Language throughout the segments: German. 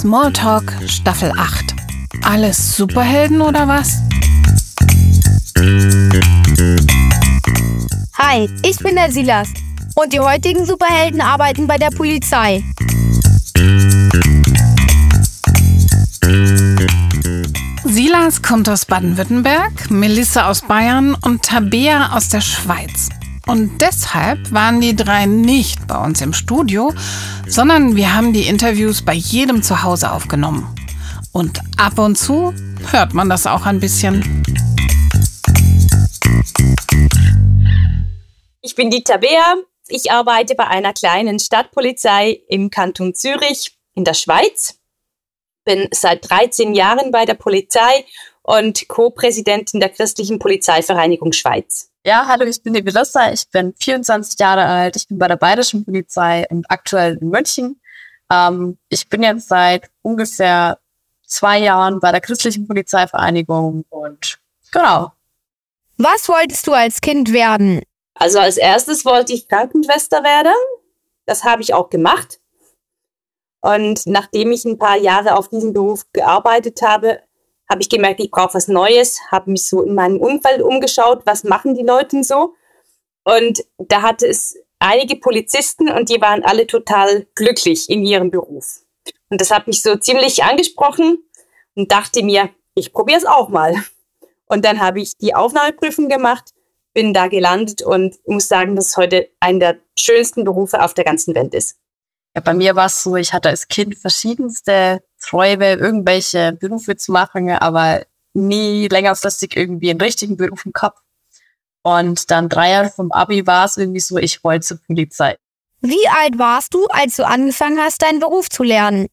Smalltalk Staffel 8. Alles Superhelden oder was? Hi, ich bin der Silas und die heutigen Superhelden arbeiten bei der Polizei. Silas kommt aus Baden-Württemberg, Melissa aus Bayern und Tabea aus der Schweiz. Und deshalb waren die drei nicht bei uns im Studio, sondern wir haben die Interviews bei jedem zu Hause aufgenommen. Und ab und zu hört man das auch ein bisschen. Ich bin die Tabea. Ich arbeite bei einer kleinen Stadtpolizei im Kanton Zürich in der Schweiz. Bin seit 13 Jahren bei der Polizei und Co-Präsidentin der Christlichen Polizeivereinigung Schweiz. Ja, hallo, ich bin die Melissa, ich bin 24 Jahre alt, ich bin bei der Bayerischen Polizei und aktuell in München. Ähm, ich bin jetzt seit ungefähr zwei Jahren bei der Christlichen Polizeivereinigung und genau. Was wolltest du als Kind werden? Also als erstes wollte ich Krankenschwester werden. Das habe ich auch gemacht. Und nachdem ich ein paar Jahre auf diesem Beruf gearbeitet habe, habe ich gemerkt, ich brauche was Neues, habe mich so in meinem Umfeld umgeschaut, was machen die Leute so. Und da hatte es einige Polizisten und die waren alle total glücklich in ihrem Beruf. Und das hat mich so ziemlich angesprochen und dachte mir, ich probiere es auch mal. Und dann habe ich die Aufnahmeprüfung gemacht, bin da gelandet und muss sagen, dass heute einer der schönsten Berufe auf der ganzen Welt ist. Ja, bei mir war es so, ich hatte als Kind verschiedenste Träume, irgendwelche Berufe zu machen, aber nie längerfristig irgendwie einen richtigen Beruf im Kopf. Und dann drei Jahre vom Abi war es irgendwie so, ich wollte zur Polizei. Wie alt warst du, als du angefangen hast, deinen Beruf zu lernen?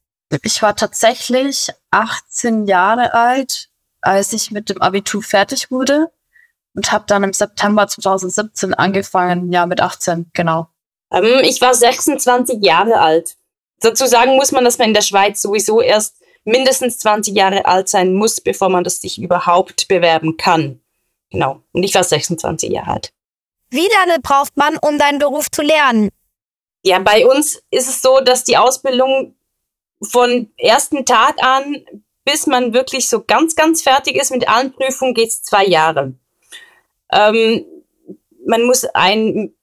Ich war tatsächlich 18 Jahre alt, als ich mit dem Abitur fertig wurde und habe dann im September 2017 angefangen, ja mit 18, genau. Ähm, ich war 26 Jahre alt. Dazu sagen muss man, dass man in der Schweiz sowieso erst mindestens 20 Jahre alt sein muss, bevor man das sich überhaupt bewerben kann. Genau. Und ich war 26 Jahre alt. Wie lange braucht man, um deinen Beruf zu lernen? Ja, bei uns ist es so, dass die Ausbildung von ersten Tag an, bis man wirklich so ganz, ganz fertig ist mit allen Prüfungen, geht es zwei Jahre. Ähm, man muss ein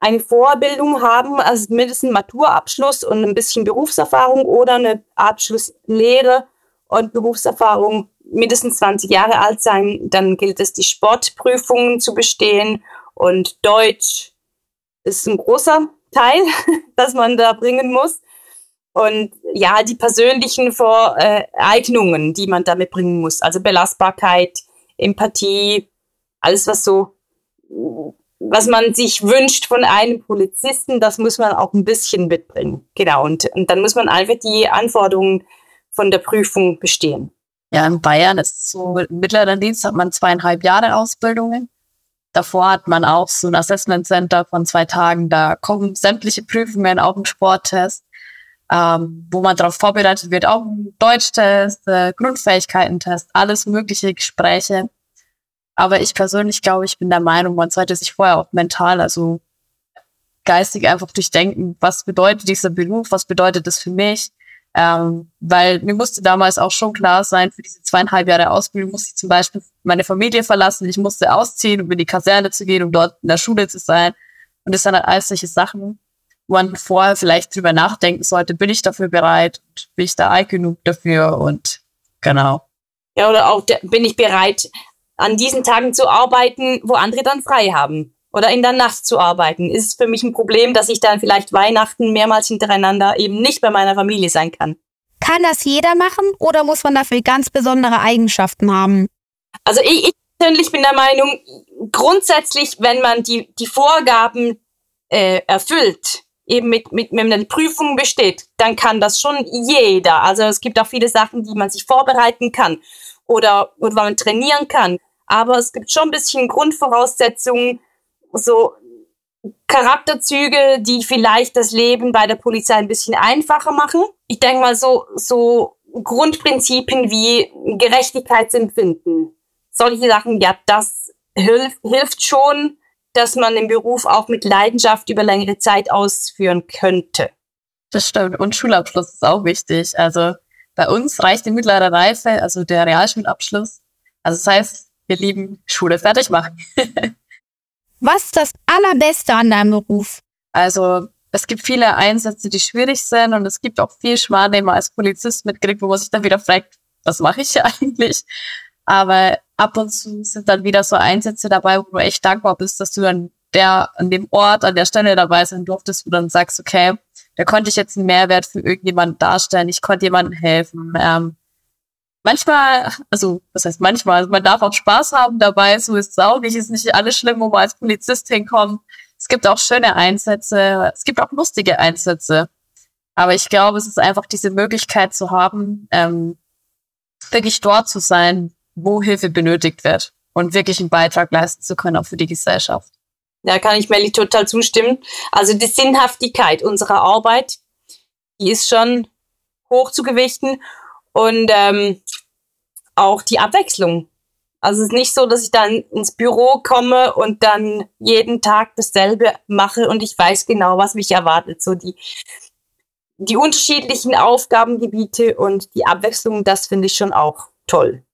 eine Vorbildung haben, also mindestens Maturabschluss und ein bisschen Berufserfahrung oder eine Abschlusslehre und Berufserfahrung mindestens 20 Jahre alt sein. Dann gilt es, die Sportprüfungen zu bestehen und Deutsch ist ein großer Teil, das man da bringen muss. Und ja, die persönlichen Voreignungen, die man damit bringen muss. Also Belastbarkeit, Empathie, alles, was so was man sich wünscht von einem Polizisten, das muss man auch ein bisschen mitbringen. Genau. Und, und dann muss man einfach die Anforderungen von der Prüfung bestehen. Ja, in Bayern ist so mittleren Dienst hat man zweieinhalb Jahre Ausbildungen. Davor hat man auch so ein Assessment Center von zwei Tagen. Da kommen sämtliche Prüfungen, auch ein Sporttest, ähm, wo man darauf vorbereitet wird, auch ein Deutschtest, äh, Grundfähigkeitentest, alles mögliche Gespräche. Aber ich persönlich glaube, ich bin der Meinung, man sollte sich vorher auch mental, also geistig einfach durchdenken, was bedeutet dieser Beruf, was bedeutet das für mich. Ähm, weil mir musste damals auch schon klar sein, für diese zweieinhalb Jahre Ausbildung musste ich zum Beispiel meine Familie verlassen, ich musste ausziehen, um in die Kaserne zu gehen, um dort in der Schule zu sein. Und das sind halt alles solche Sachen, wo man vorher vielleicht drüber nachdenken sollte, bin ich dafür bereit, bin ich da alt genug dafür und genau. Ja, oder auch bin ich bereit, an diesen Tagen zu arbeiten, wo andere dann frei haben. Oder in der Nacht zu arbeiten. Ist für mich ein Problem, dass ich dann vielleicht Weihnachten mehrmals hintereinander eben nicht bei meiner Familie sein kann. Kann das jeder machen oder muss man dafür ganz besondere Eigenschaften haben? Also ich, ich persönlich bin der Meinung, grundsätzlich, wenn man die, die Vorgaben äh, erfüllt, eben mit, mit, man die Prüfung besteht, dann kann das schon jeder. Also es gibt auch viele Sachen, die man sich vorbereiten kann oder, oder man trainieren kann aber es gibt schon ein bisschen Grundvoraussetzungen, so Charakterzüge, die vielleicht das Leben bei der Polizei ein bisschen einfacher machen. Ich denke mal so, so Grundprinzipien wie Gerechtigkeitsempfinden. Solche Sachen, ja, das hilft, hilft schon, dass man den Beruf auch mit Leidenschaft über längere Zeit ausführen könnte. Das stimmt. Und Schulabschluss ist auch wichtig. Also Bei uns reicht die mittlere Reife, also der Realschulabschluss. Also das heißt, wir lieben Schule fertig machen. Was ist das Allerbeste an deinem Beruf? Also es gibt viele Einsätze, die schwierig sind und es gibt auch viel Schmarrn, den man als Polizist mitkriegt, wo man sich dann wieder fragt, was mache ich eigentlich? Aber ab und zu sind dann wieder so Einsätze dabei, wo du echt dankbar bist, dass du dann der an dem Ort, an der Stelle dabei sein durftest, wo du dann sagst, okay, da konnte ich jetzt einen Mehrwert für irgendjemanden darstellen, ich konnte jemandem helfen. Ähm, manchmal, also was heißt manchmal, man darf auch Spaß haben dabei, so ist es auch nicht, ist nicht alles schlimm, wo man als Polizist hinkommt. Es gibt auch schöne Einsätze, es gibt auch lustige Einsätze. Aber ich glaube, es ist einfach diese Möglichkeit zu haben, ähm, wirklich dort zu sein, wo Hilfe benötigt wird und wirklich einen Beitrag leisten zu können, auch für die Gesellschaft. Da kann ich Melly total zustimmen. Also die Sinnhaftigkeit unserer Arbeit, die ist schon hoch zu gewichten und ähm, auch die Abwechslung. Also es ist nicht so, dass ich dann ins Büro komme und dann jeden Tag dasselbe mache und ich weiß genau, was mich erwartet. So die, die unterschiedlichen Aufgabengebiete und die Abwechslung, das finde ich schon auch toll.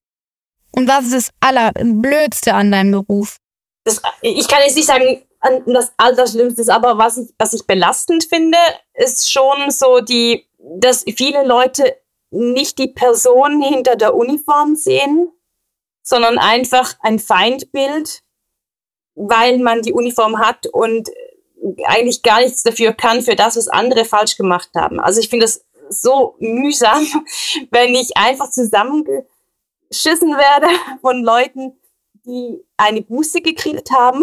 Und was ist das Allerblödste an deinem Beruf? Das, ich kann jetzt nicht sagen, das Allerschlimmste ist, aber was ich, was ich belastend finde, ist schon so die, dass viele Leute nicht die Person hinter der Uniform sehen, sondern einfach ein Feindbild, weil man die Uniform hat und eigentlich gar nichts dafür kann, für das, was andere falsch gemacht haben. Also ich finde es so mühsam, wenn ich einfach zusammengeschissen werde von Leuten, die eine Buße gekriegt haben.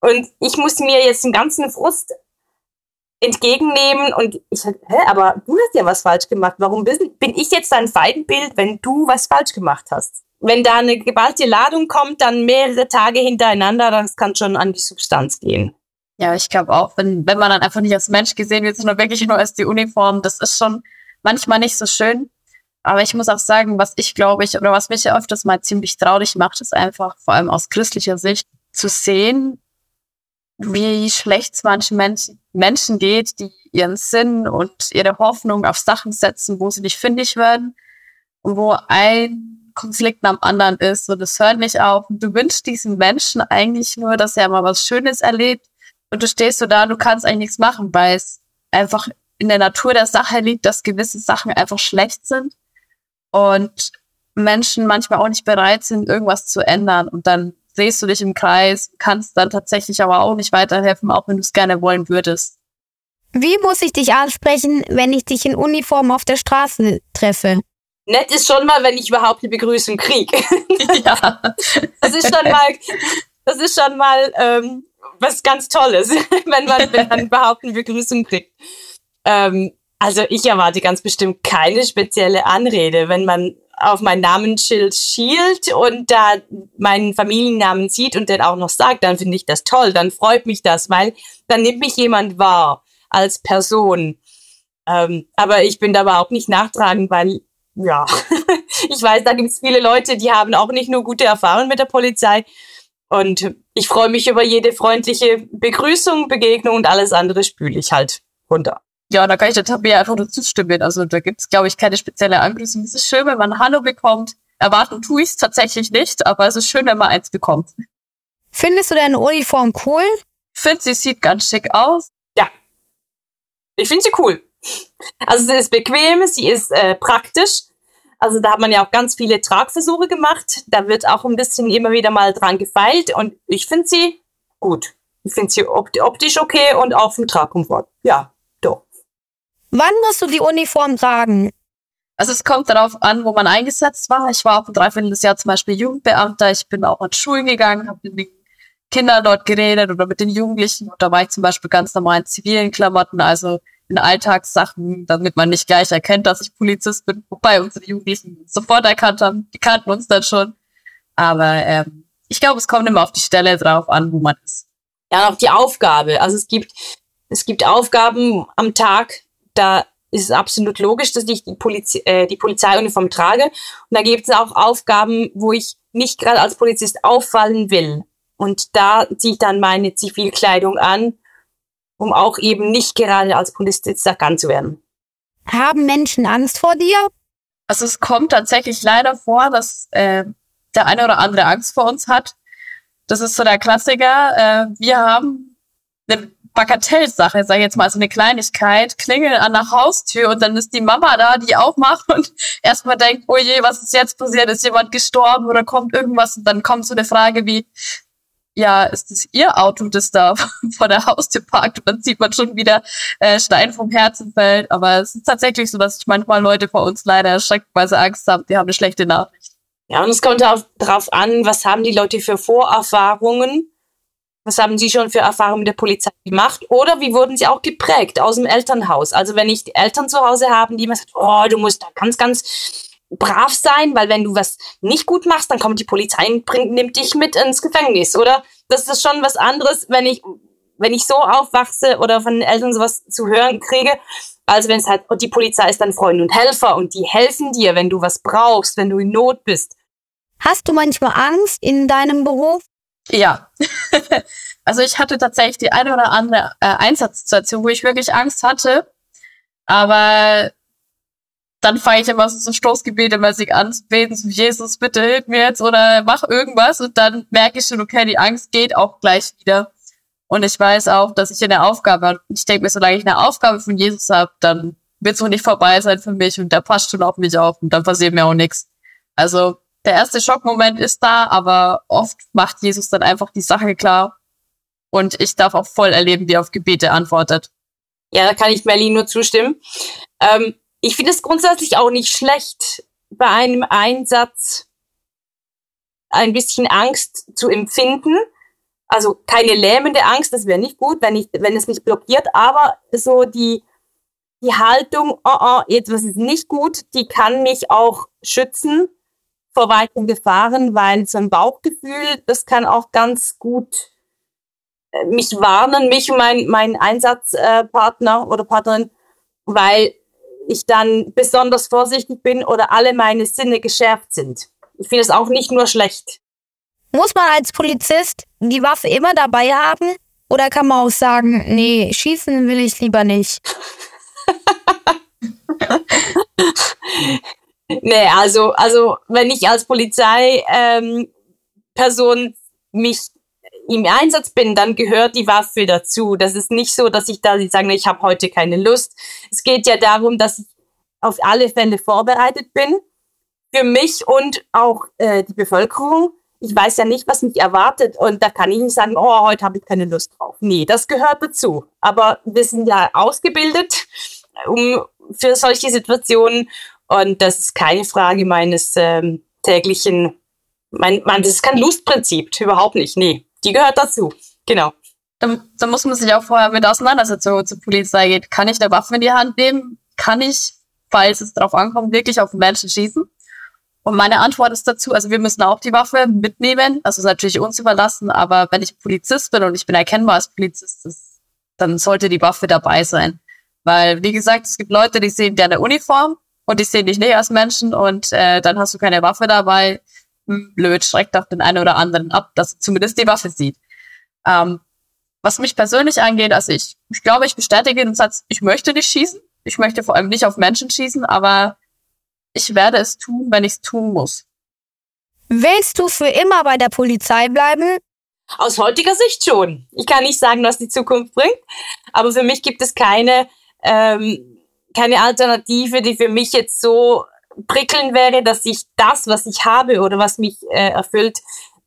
Und ich muss mir jetzt den ganzen Frust entgegennehmen und ich sage, hä, aber du hast ja was falsch gemacht. Warum bin, bin ich jetzt dein Feindbild, wenn du was falsch gemacht hast? wenn da eine geballte Ladung kommt, dann mehrere Tage hintereinander, das kann schon an die Substanz gehen. Ja, ich glaube auch, wenn, wenn man dann einfach nicht als Mensch gesehen wird, sondern wirklich nur als die Uniform, das ist schon manchmal nicht so schön. Aber ich muss auch sagen, was ich glaube ich, oder was mich ja öfters mal ziemlich traurig macht, ist einfach, vor allem aus christlicher Sicht, zu sehen, wie schlecht es manchen Menschen, Menschen geht, die ihren Sinn und ihre Hoffnung auf Sachen setzen, wo sie nicht findig werden und wo ein Konflikt am anderen ist. Und es hört nicht auf. Und du wünschst diesem Menschen eigentlich nur, dass er mal was Schönes erlebt. Und du stehst so da, du kannst eigentlich nichts machen, weil es einfach in der Natur der Sache liegt, dass gewisse Sachen einfach schlecht sind und Menschen manchmal auch nicht bereit sind, irgendwas zu ändern. Und dann drehst du dich im Kreis, kannst dann tatsächlich aber auch nicht weiterhelfen, auch wenn du es gerne wollen würdest. Wie muss ich dich ansprechen, wenn ich dich in Uniform auf der Straße treffe? nett ist schon mal, wenn ich überhaupt eine Begrüßung kriege. ja. Das ist schon mal, das ist schon mal ähm, was ganz Tolles, wenn man, wenn man überhaupt eine Begrüßung kriegt. Ähm, also ich erwarte ganz bestimmt keine spezielle Anrede, wenn man auf mein Namensschild schielt und da meinen Familiennamen sieht und den auch noch sagt, dann finde ich das toll, dann freut mich das, weil dann nimmt mich jemand wahr als Person. Ähm, aber ich bin da überhaupt nicht nachtragend, weil ja, ich weiß, da gibt es viele Leute, die haben auch nicht nur gute Erfahrungen mit der Polizei. Und ich freue mich über jede freundliche Begrüßung, Begegnung und alles andere spüle ich halt runter. Ja, da kann ich der Tabea einfach nur zustimmen. Also da gibt's, glaube ich, keine spezielle Angrüßung. Es ist schön, wenn man Hallo bekommt. Erwarten tue ich es tatsächlich nicht, aber es ist schön, wenn man eins bekommt. Findest du deine Uniform cool? Ich finde, sie sieht ganz schick aus. Ja. Ich finde sie cool. Also sie ist bequem, sie ist äh, praktisch. Also da hat man ja auch ganz viele Tragversuche gemacht. Da wird auch ein bisschen immer wieder mal dran gefeilt und ich finde sie gut. Ich finde sie optisch okay und auch vom Tragkomfort. Ja. Wann musst du die Uniform tragen? Also es kommt darauf an, wo man eingesetzt war. Ich war auch ein Dreivierteljahr zum Beispiel Jugendbeamter. Ich bin auch an Schulen gegangen, habe mit den Kindern dort geredet oder mit den Jugendlichen. Und da war ich zum Beispiel ganz normal in zivilen Klamotten, also in Alltagssachen, damit man nicht gleich erkennt, dass ich Polizist bin, wobei unsere Jugendlichen sofort erkannt haben, die kannten uns dann schon. Aber ähm, ich glaube, es kommt immer auf die Stelle drauf an, wo man ist. Ja, auch die Aufgabe. Also es gibt, es gibt Aufgaben am Tag, da ist es absolut logisch, dass ich die, Poliz äh, die Polizeiuniform trage. Und da gibt es auch Aufgaben, wo ich nicht gerade als Polizist auffallen will. Und da ziehe ich dann meine Zivilkleidung an um auch eben nicht gerade als Polizist erkannt zu werden. Haben Menschen Angst vor dir? Also es kommt tatsächlich leider vor, dass äh, der eine oder andere Angst vor uns hat. Das ist so der Klassiker. Äh, wir haben eine Bagatellsache, sag ich jetzt mal, so eine Kleinigkeit, klingeln an der Haustür und dann ist die Mama da, die aufmacht und erstmal denkt, oh je, was ist jetzt passiert? Ist jemand gestorben oder kommt irgendwas? Und dann kommt so eine Frage wie, ja, ist es ihr Auto, das da vor der Haustür parkt? Und dann sieht man schon wieder äh, Stein vom Herzen fällt. Aber es ist tatsächlich so, dass manchmal Leute vor uns leider erschreckt, weil sie Angst haben, die haben eine schlechte Nachricht. Ja, und es kommt darauf an, was haben die Leute für Vorerfahrungen? Was haben sie schon für Erfahrungen mit der Polizei gemacht? Oder wie wurden sie auch geprägt aus dem Elternhaus? Also wenn ich Eltern zu Hause haben, die immer sagen, oh, du musst da ganz, ganz brav sein, weil wenn du was nicht gut machst, dann kommt die Polizei und bringt, nimmt dich mit ins Gefängnis, oder? Das ist schon was anderes, wenn ich, wenn ich so aufwachse oder von den Eltern sowas zu hören kriege, als wenn es halt, die Polizei ist dann Freund und Helfer und die helfen dir, wenn du was brauchst, wenn du in Not bist. Hast du manchmal Angst in deinem Beruf? Ja. also ich hatte tatsächlich die eine oder andere äh, Einsatzsituation, wo ich wirklich Angst hatte. Aber dann fange ich immer so Stoßgebete mäßig an zu beten, so Jesus, bitte hilf mir jetzt oder mach irgendwas und dann merke ich schon, okay, die Angst geht auch gleich wieder. Und ich weiß auch, dass ich eine Aufgabe habe. Ich denke mir, solange ich eine Aufgabe von Jesus habe, dann wird es auch nicht vorbei sein für mich und der passt schon auf mich auf und dann passiert mir auch nichts. Also der erste Schockmoment ist da, aber oft macht Jesus dann einfach die Sache klar und ich darf auch voll erleben, wie er auf Gebete antwortet. Ja, da kann ich Merlin nur zustimmen. Ähm, ich finde es grundsätzlich auch nicht schlecht, bei einem Einsatz ein bisschen Angst zu empfinden. Also keine lähmende Angst, das wäre nicht gut, wenn, ich, wenn es mich blockiert, aber so die, die Haltung, oh, oh, jetzt was ist nicht gut, die kann mich auch schützen vor weiteren Gefahren, weil so ein Bauchgefühl, das kann auch ganz gut äh, mich warnen, mich und mein, mein Einsatzpartner äh, oder Partnerin, weil ich dann besonders vorsichtig bin oder alle meine Sinne geschärft sind. Ich finde es auch nicht nur schlecht. Muss man als Polizist die Waffe immer dabei haben? Oder kann man auch sagen, nee, schießen will ich lieber nicht? nee, also, also wenn ich als Polizeiperson ähm, mich im Einsatz bin, dann gehört die Waffe dazu. Das ist nicht so, dass ich da sage, ich habe heute keine Lust. Es geht ja darum, dass ich auf alle Fälle vorbereitet bin. Für mich und auch äh, die Bevölkerung. Ich weiß ja nicht, was mich erwartet. Und da kann ich nicht sagen, oh, heute habe ich keine Lust drauf. Nee, das gehört dazu. Aber wir sind ja ausgebildet um, für solche Situationen. Und das ist keine Frage meines ähm, täglichen, mein, mein, das ist kein Lustprinzip, überhaupt nicht. Nee, die gehört dazu. Genau. Da, da muss man sich auch vorher mit auseinandersetzen, wo zur Polizei geht. Kann ich eine Waffe in die Hand nehmen? Kann ich, falls es darauf ankommt, wirklich auf Menschen schießen? Und meine Antwort ist dazu, also wir müssen auch die Waffe mitnehmen. Also ist natürlich uns überlassen, aber wenn ich Polizist bin und ich bin erkennbar als Polizist, das, dann sollte die Waffe dabei sein. Weil, wie gesagt, es gibt Leute, die sehen gerne Uniform und die sehen dich nicht als Menschen und äh, dann hast du keine Waffe dabei blöd, schreckt auch den einen oder anderen ab, dass er zumindest die Waffe sieht. Ähm, was mich persönlich angeht, also ich, ich glaube, ich bestätige den Satz, ich möchte nicht schießen. Ich möchte vor allem nicht auf Menschen schießen, aber ich werde es tun, wenn ich es tun muss. Willst du für immer bei der Polizei bleiben? Aus heutiger Sicht schon. Ich kann nicht sagen, was die Zukunft bringt, aber für mich gibt es keine, ähm, keine Alternative, die für mich jetzt so prickeln wäre, dass ich das, was ich habe oder was mich äh, erfüllt,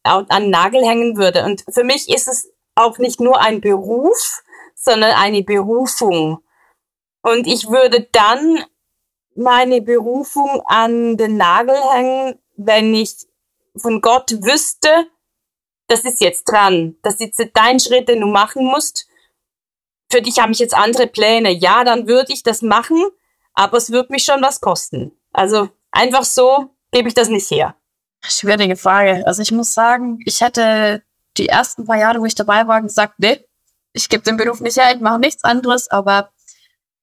an den Nagel hängen würde. Und für mich ist es auch nicht nur ein Beruf, sondern eine Berufung. Und ich würde dann meine Berufung an den Nagel hängen, wenn ich von Gott wüsste, das ist jetzt dran, das ist jetzt dein Schritt, den du machen musst. Für dich habe ich jetzt andere Pläne. Ja, dann würde ich das machen, aber es wird mich schon was kosten. Also einfach so gebe ich das nicht her. Schwierige Frage. Also ich muss sagen, ich hätte die ersten paar Jahre, wo ich dabei war, gesagt, nee, ich gebe den Beruf nicht her, ich mache nichts anderes, aber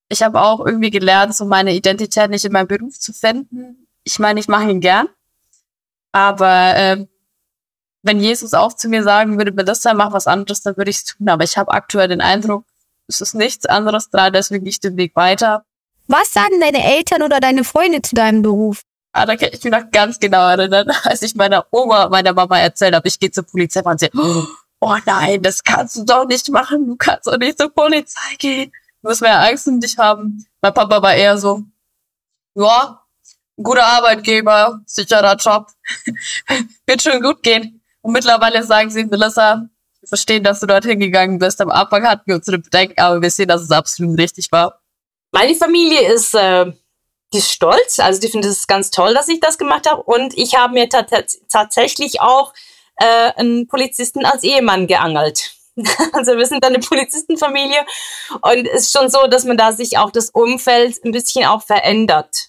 ich habe auch irgendwie gelernt, so meine Identität nicht in meinem Beruf zu finden. Ich meine, ich mache ihn gern, aber ähm, wenn Jesus auch zu mir sagen würde, das sein, mach was anderes, dann würde ich es tun. Aber ich habe aktuell den Eindruck, es ist nichts anderes dran, deswegen gehe ich den Weg weiter. Was sagen deine Eltern oder deine Freunde zu deinem Beruf? Ah, da kann ich mich noch ganz genau erinnern, als ich meiner Oma, meiner Mama erzählt habe, ich gehe zur Polizei und sie, oh nein, das kannst du doch nicht machen, du kannst doch nicht zur Polizei gehen. Du musst mehr Angst um dich haben. Mein Papa war eher so, ja, guter Arbeitgeber, sicherer Job, wird schon gut gehen. Und mittlerweile sagen sie, Melissa, verstehen, dass du dorthin gegangen bist. Am Anfang hatten wir unsere Bedenken, aber wir sehen, dass es absolut richtig war. Meine Familie ist, äh, ist stolz, also die finden es ganz toll, dass ich das gemacht habe. Und ich habe mir tatsächlich auch äh, einen Polizisten als Ehemann geangelt. Also wir sind eine Polizistenfamilie und es ist schon so, dass man da sich auch das Umfeld ein bisschen auch verändert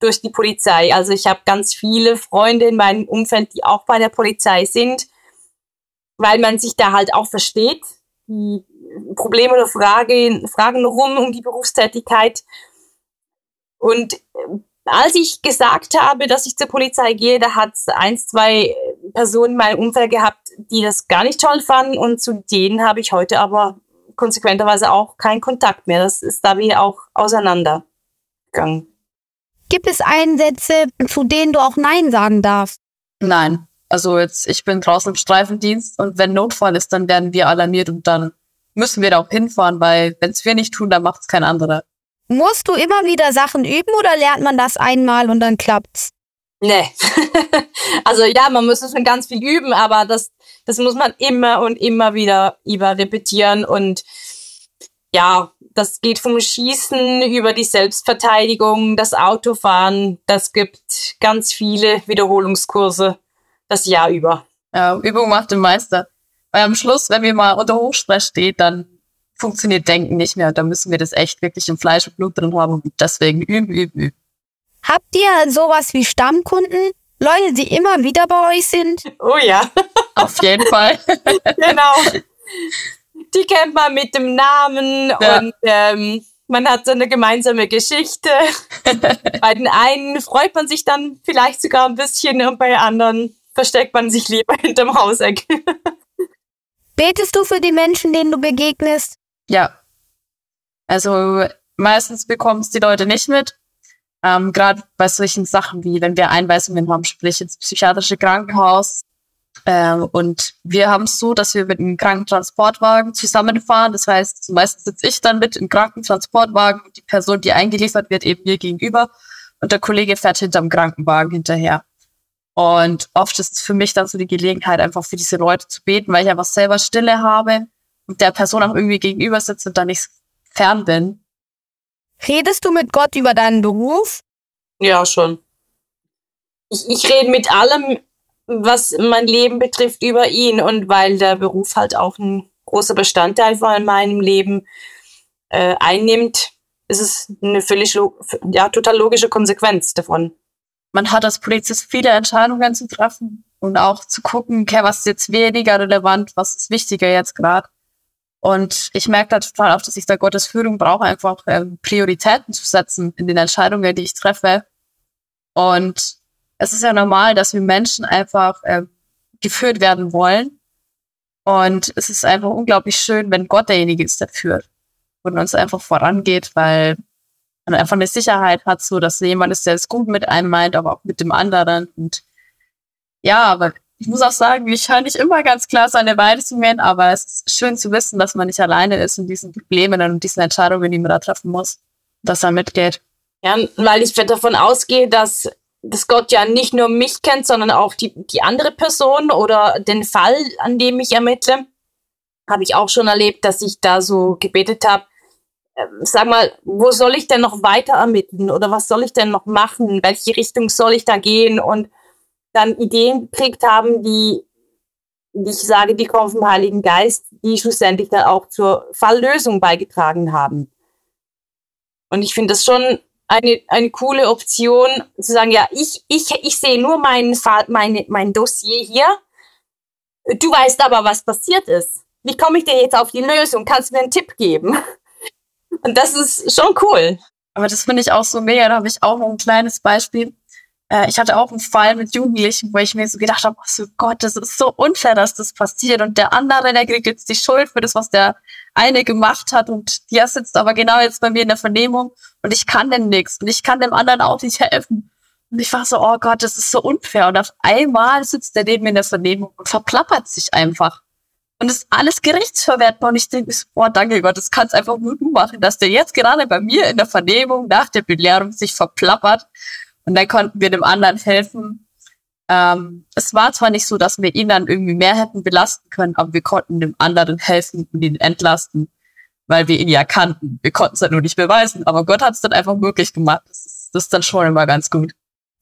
durch die Polizei. Also ich habe ganz viele Freunde in meinem Umfeld, die auch bei der Polizei sind, weil man sich da halt auch versteht. Die Probleme oder Fragen, Fragen rum um die Berufstätigkeit. Und äh, als ich gesagt habe, dass ich zur Polizei gehe, da hat es eins, zwei Personen in meinem Umfeld gehabt, die das gar nicht toll fanden und zu denen habe ich heute aber konsequenterweise auch keinen Kontakt mehr. Das ist da wieder auch auseinandergegangen. Gibt es Einsätze, zu denen du auch Nein sagen darfst? Nein. Also jetzt, ich bin draußen im Streifendienst und wenn Notfall ist, dann werden wir alarmiert und dann müssen wir da auch hinfahren, weil wenn es wir nicht tun, dann macht es kein anderer. Musst du immer wieder Sachen üben oder lernt man das einmal und dann klappt's? Nee. also ja, man muss schon ganz viel üben, aber das, das muss man immer und immer wieder über repetieren und ja, das geht vom Schießen über die Selbstverteidigung, das Autofahren. Das gibt ganz viele Wiederholungskurse das Jahr über. Ja, Übung macht den Meister. Weil am Schluss, wenn wir mal unter Hochsprech steht, dann funktioniert Denken nicht mehr. Da müssen wir das echt wirklich im Fleisch und Blut drin haben und deswegen üben, üben, üben. Habt ihr sowas wie Stammkunden? Leute, die immer wieder bei euch sind? Oh ja. Auf jeden Fall. genau die kennt man mit dem Namen ja. und ähm, man hat so eine gemeinsame Geschichte. bei den einen freut man sich dann vielleicht sogar ein bisschen und bei anderen versteckt man sich lieber hinterm Hauseck. Betest du für die Menschen, denen du begegnest? Ja. Also meistens bekommst die Leute nicht mit. Ähm, Gerade bei solchen Sachen wie, wenn wir Einweisungen haben, sprich ins psychiatrische Krankenhaus, ähm, und wir haben es so, dass wir mit einem Krankentransportwagen zusammenfahren. Das heißt, meistens sitze ich dann mit im Krankentransportwagen und die Person, die eingeliefert wird, eben mir gegenüber. Und der Kollege fährt hinterm Krankenwagen hinterher. Und oft ist es für mich dann so die Gelegenheit, einfach für diese Leute zu beten, weil ich einfach selber Stille habe und der Person auch irgendwie gegenüber sitze und da nicht fern bin. Redest du mit Gott über deinen Beruf? Ja, schon. Ich, ich rede mit allem was mein Leben betrifft, über ihn. Und weil der Beruf halt auch ein großer Bestandteil von meinem Leben äh, einnimmt, ist es eine völlig ja, total logische Konsequenz davon. Man hat als Polizist viele Entscheidungen zu treffen und auch zu gucken, okay, was ist jetzt weniger relevant, was ist wichtiger jetzt gerade. Und ich merke da total oft, dass ich da Gottes Führung brauche, einfach ähm, Prioritäten zu setzen in den Entscheidungen, die ich treffe. Und es ist ja normal, dass wir Menschen einfach äh, geführt werden wollen. Und es ist einfach unglaublich schön, wenn Gott derjenige ist, der führt und uns einfach vorangeht, weil man einfach eine Sicherheit hat, so dass jemand ist, der es gut mit einem meint, aber auch mit dem anderen. Und ja, aber ich muss auch sagen, ich höre nicht immer ganz klar seine Weisungen, aber es ist schön zu wissen, dass man nicht alleine ist in diesen Problemen und diesen Entscheidungen, die man da treffen muss, dass er mitgeht. Ja, weil ich davon ausgehe, dass dass Gott ja nicht nur mich kennt, sondern auch die, die andere Person oder den Fall, an dem ich ermittle. Habe ich auch schon erlebt, dass ich da so gebetet habe, sag mal, wo soll ich denn noch weiter ermitteln oder was soll ich denn noch machen? Welche Richtung soll ich da gehen? Und dann Ideen gekriegt haben, die, die ich sage, die kommen vom Heiligen Geist, die schlussendlich dann auch zur Falllösung beigetragen haben. Und ich finde das schon eine, eine coole Option zu sagen, ja, ich, ich, ich sehe nur mein, Fall, meine, mein Dossier hier. Du weißt aber, was passiert ist. Wie komme ich denn jetzt auf die Lösung? Kannst du mir einen Tipp geben? Und das ist schon cool. Aber das finde ich auch so mega. Da habe ich auch noch ein kleines Beispiel. Äh, ich hatte auch einen Fall mit Jugendlichen, wo ich mir so gedacht habe, oh so Gott, das ist so unfair, dass das passiert. Und der andere, der kriegt jetzt die Schuld für das, was der eine gemacht hat und die sitzt aber genau jetzt bei mir in der Vernehmung und ich kann dem nichts und ich kann dem anderen auch nicht helfen. Und ich war so, oh Gott, das ist so unfair. Und auf einmal sitzt der neben mir in der Vernehmung und verplappert sich einfach. Und ist alles gerichtsverwertbar. Und ich denke, boah, danke Gott, das kannst einfach nur du machen, dass der jetzt gerade bei mir in der Vernehmung nach der Belehrung sich verplappert. Und dann konnten wir dem anderen helfen. Ähm, es war zwar nicht so, dass wir ihn dann irgendwie mehr hätten belasten können, aber wir konnten dem anderen helfen und ihn entlasten, weil wir ihn ja kannten. Wir konnten es halt nur nicht beweisen, aber Gott hat es dann einfach möglich gemacht. Das ist, das ist dann schon immer ganz gut.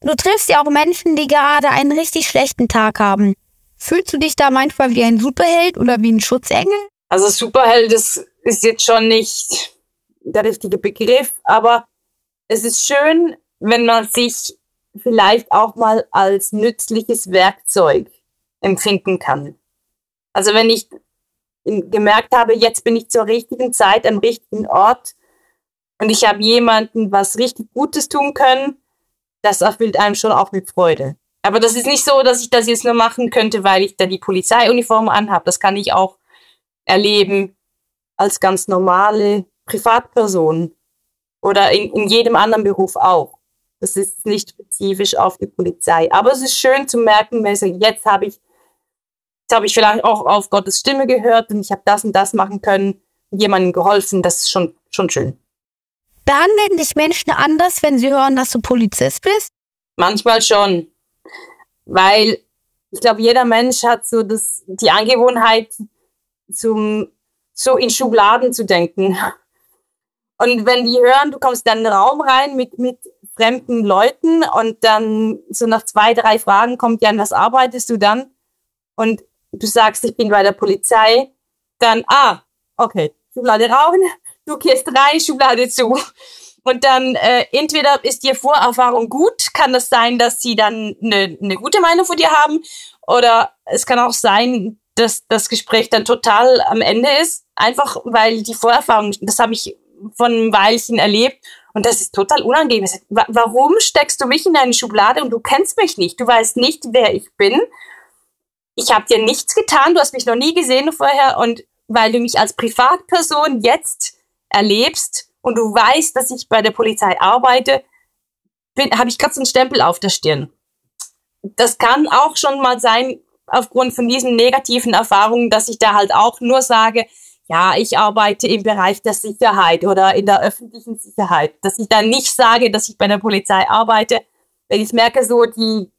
Du triffst ja auch Menschen, die gerade einen richtig schlechten Tag haben. Fühlst du dich da manchmal wie ein Superheld oder wie ein Schutzengel? Also Superheld ist, ist jetzt schon nicht der richtige Begriff, aber es ist schön, wenn man sich vielleicht auch mal als nützliches Werkzeug empfinden kann. Also wenn ich gemerkt habe, jetzt bin ich zur richtigen Zeit am richtigen Ort und ich habe jemanden was richtig Gutes tun können, das erfüllt einem schon auch mit Freude. Aber das ist nicht so, dass ich das jetzt nur machen könnte, weil ich da die Polizeiuniform anhabe. Das kann ich auch erleben als ganz normale Privatperson oder in, in jedem anderen Beruf auch. Das ist nicht spezifisch auf die Polizei. Aber es ist schön zu merken, jetzt habe ich, jetzt habe ich vielleicht auch auf Gottes Stimme gehört und ich habe das und das machen können, jemandem geholfen. Das ist schon, schon schön. Behandeln dich Menschen anders, wenn sie hören, dass du Polizist bist? Manchmal schon. Weil ich glaube, jeder Mensch hat so das, die Angewohnheit, zum, so in Schubladen zu denken. Und wenn die hören, du kommst dann in den Raum rein mit, mit fremden Leuten und dann so nach zwei, drei Fragen kommt ja, was arbeitest du dann? Und du sagst, ich bin bei der Polizei, dann, ah, okay, Schublade raus, du gehst rein, Schublade zu. Und dann äh, entweder ist die Vorerfahrung gut, kann das sein, dass sie dann eine, eine gute Meinung von dir haben, oder es kann auch sein, dass das Gespräch dann total am Ende ist, einfach weil die Vorerfahrung, das habe ich von einem Weilchen erlebt und das ist total unangenehm. Warum steckst du mich in eine Schublade und du kennst mich nicht? Du weißt nicht, wer ich bin. Ich habe dir nichts getan, du hast mich noch nie gesehen vorher und weil du mich als Privatperson jetzt erlebst und du weißt, dass ich bei der Polizei arbeite, habe ich gerade so einen Stempel auf der Stirn. Das kann auch schon mal sein, aufgrund von diesen negativen Erfahrungen, dass ich da halt auch nur sage, ja, ich arbeite im Bereich der Sicherheit oder in der öffentlichen Sicherheit. Dass ich da nicht sage, dass ich bei der Polizei arbeite, wenn ich merke, so die,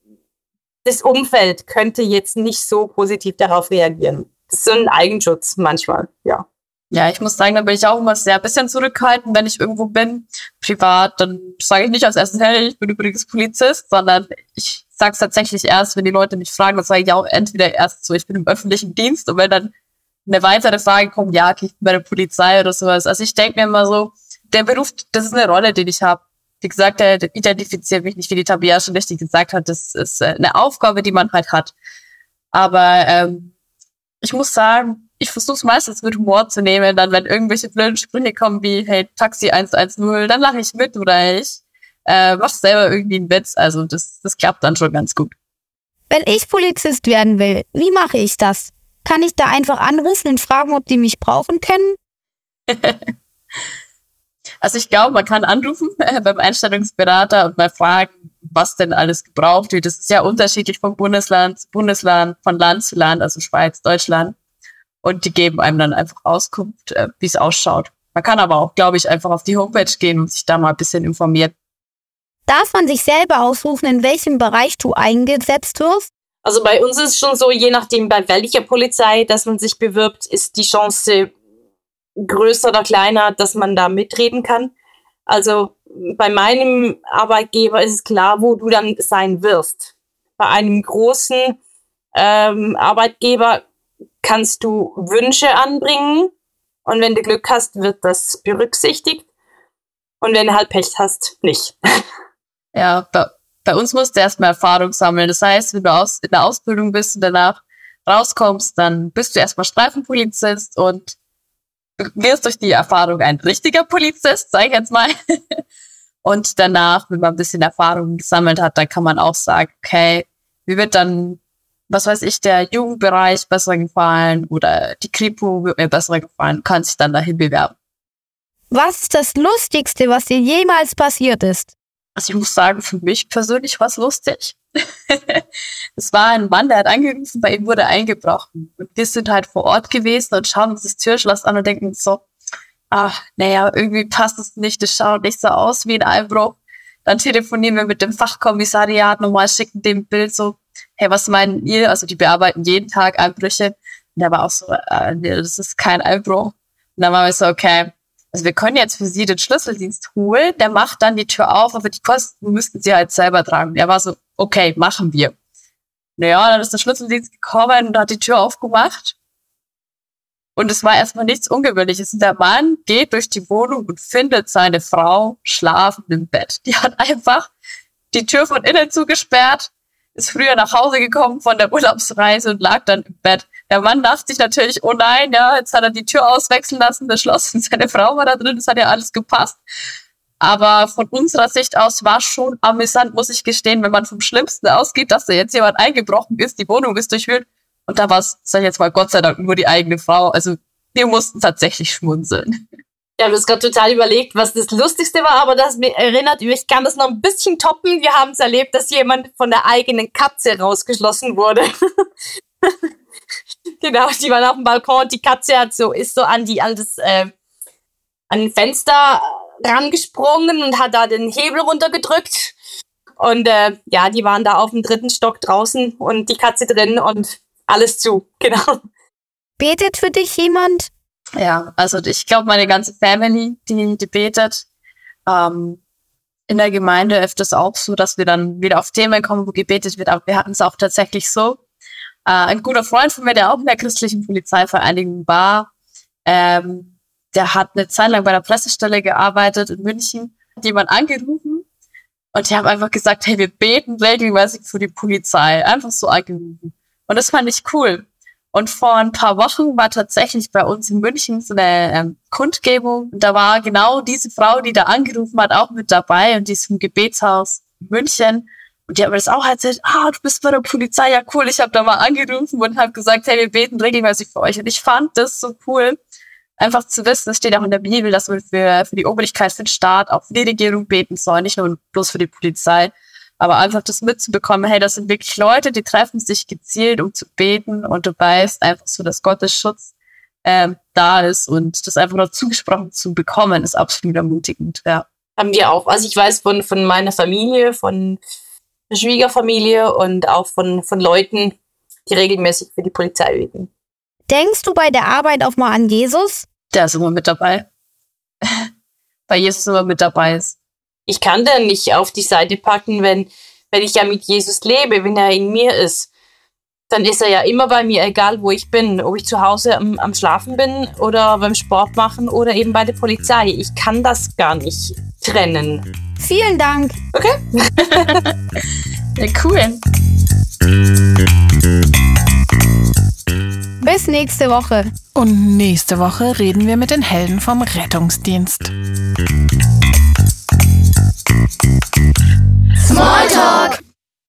das Umfeld könnte jetzt nicht so positiv darauf reagieren. Das ist so ein Eigenschutz manchmal, ja. Ja, ich muss sagen, da bin ich auch immer sehr bisschen zurückhaltend, wenn ich irgendwo bin, privat, dann sage ich nicht als erstes, hey, ich bin übrigens Polizist, sondern ich sage es tatsächlich erst, wenn die Leute mich fragen, dann sage ich auch entweder erst so, ich bin im öffentlichen Dienst und wenn dann eine weitere Frage kommt, ja, ich bin bei der Polizei oder sowas. Also ich denke mir immer so, der Beruf, das ist eine Rolle, die ich habe. Wie gesagt, der identifiziert mich nicht, wie die Tabia schon richtig gesagt hat. Das ist äh, eine Aufgabe, die man halt hat. Aber ähm, ich muss sagen, ich versuche es meistens mit Humor zu nehmen. Dann, wenn irgendwelche blöden Sprüche kommen wie, hey, Taxi 110, dann lache ich mit oder ich äh, mach selber irgendwie einen Witz. Also das, das klappt dann schon ganz gut. Wenn ich Polizist werden will, wie mache ich das? Kann ich da einfach anrufen und fragen, ob die mich brauchen können? also ich glaube, man kann anrufen äh, beim Einstellungsberater und mal fragen, was denn alles gebraucht wird. Das ist ja unterschiedlich von Bundesland zu Bundesland, von Land zu Land, also Schweiz, Deutschland. Und die geben einem dann einfach Auskunft, äh, wie es ausschaut. Man kann aber auch, glaube ich, einfach auf die Homepage gehen und sich da mal ein bisschen informieren. Darf man sich selber ausrufen, in welchem Bereich du eingesetzt wirst? Also bei uns ist es schon so, je nachdem bei welcher Polizei, dass man sich bewirbt, ist die Chance größer oder kleiner, dass man da mitreden kann. Also bei meinem Arbeitgeber ist es klar, wo du dann sein wirst. Bei einem großen ähm, Arbeitgeber kannst du Wünsche anbringen und wenn du Glück hast, wird das berücksichtigt und wenn du halt Pech hast, nicht. Ja, bei uns musst du erstmal Erfahrung sammeln. Das heißt, wenn du aus, in der Ausbildung bist und danach rauskommst, dann bist du erstmal Streifenpolizist und wirst durch die Erfahrung ein richtiger Polizist, sag ich jetzt mal. und danach, wenn man ein bisschen Erfahrung gesammelt hat, dann kann man auch sagen, okay, wie wird dann was weiß ich, der Jugendbereich besser gefallen oder die Kripo wird mir besser gefallen, kann sich dann dahin bewerben. Was ist das Lustigste, was dir jemals passiert ist? Also ich muss sagen, für mich persönlich war es lustig. es war ein Mann, der hat angerufen, bei ihm wurde eingebrochen. Und wir sind halt vor Ort gewesen und schauen uns das Türschloss an und denken so, ach, naja, irgendwie passt es nicht, das schaut nicht so aus wie ein Einbruch. Dann telefonieren wir mit dem Fachkommissariat nochmal, schicken dem Bild so, hey, was meinen ihr? Also die bearbeiten jeden Tag Einbrüche. Und der war auch so, äh, nee, das ist kein Einbruch. Und dann waren wir so, okay, also wir können jetzt für sie den Schlüsseldienst holen, der macht dann die Tür auf, aber die Kosten müssten sie halt selber tragen. Er war so, okay, machen wir. Naja, dann ist der Schlüsseldienst gekommen und hat die Tür aufgemacht. Und es war erstmal nichts Ungewöhnliches. Und der Mann geht durch die Wohnung und findet seine Frau schlafend im Bett. Die hat einfach die Tür von innen zugesperrt, ist früher nach Hause gekommen von der Urlaubsreise und lag dann im Bett. Der Mann dachte sich natürlich, oh nein, ja, jetzt hat er die Tür auswechseln lassen, das Schloss und seine Frau war da drin, das hat ja alles gepasst. Aber von unserer Sicht aus war schon amüsant, muss ich gestehen, wenn man vom Schlimmsten ausgeht, dass da jetzt jemand eingebrochen ist, die Wohnung ist durchwühlt. Und da war es, sag ich jetzt mal, Gott sei Dank nur die eigene Frau. Also wir mussten tatsächlich schmunzeln. Ich habe das gerade total überlegt, was das Lustigste war, aber das mir erinnert, ich kann das noch ein bisschen toppen. Wir haben es erlebt, dass jemand von der eigenen Katze rausgeschlossen wurde. genau, die waren auf dem Balkon und die Katze hat so, ist so an die, an das, äh, an den Fenster rangesprungen und hat da den Hebel runtergedrückt. Und äh, ja, die waren da auf dem dritten Stock draußen und die Katze drin und alles zu, genau. Betet für dich jemand? Ja, also ich glaube, meine ganze Family, die, die betet. Ähm, in der Gemeinde öfters auch so, dass wir dann wieder auf Themen kommen, wo gebetet wird. Aber wir hatten es auch tatsächlich so. Äh, ein guter Freund von mir, der auch in der christlichen Polizeivereinigung war, ähm, der hat eine Zeit lang bei der Pressestelle gearbeitet in München, hat jemand angerufen und die haben einfach gesagt, hey, wir beten regelmäßig für die Polizei. Einfach so angerufen. Und das fand ich cool. Und vor ein paar Wochen war tatsächlich bei uns in München so eine ähm, Kundgebung. Und da war genau diese Frau, die da angerufen hat, auch mit dabei und die ist im Gebetshaus in München. Und die hat mir das auch erzählt, ah, du bist bei der Polizei, ja cool. Ich habe da mal angerufen und habe gesagt, hey, wir beten regelmäßig für euch. Und ich fand das so cool, einfach zu wissen, es steht auch in der Bibel, dass wir für, für die Obrigkeit, für den Staat, auch für die Regierung beten sollen, nicht nur bloß für die Polizei. Aber einfach das mitzubekommen, hey, das sind wirklich Leute, die treffen sich gezielt, um zu beten und du weißt einfach so, dass Gottes Schutz ähm, da ist und das einfach noch zugesprochen zu bekommen, ist absolut ermutigend, ja. Haben wir auch. Also ich weiß von, von meiner Familie, von der Schwiegerfamilie und auch von, von Leuten, die regelmäßig für die Polizei beten. Denkst du bei der Arbeit auch mal an Jesus? Der ist immer mit dabei. bei Jesus immer mit dabei ist ich kann den nicht auf die Seite packen, wenn, wenn ich ja mit Jesus lebe, wenn er in mir ist. Dann ist er ja immer bei mir, egal wo ich bin. Ob ich zu Hause am, am Schlafen bin oder beim Sport machen oder eben bei der Polizei. Ich kann das gar nicht trennen. Vielen Dank. Okay. ja, cool. Bis nächste Woche. Und nächste Woche reden wir mit den Helden vom Rettungsdienst. Small talk.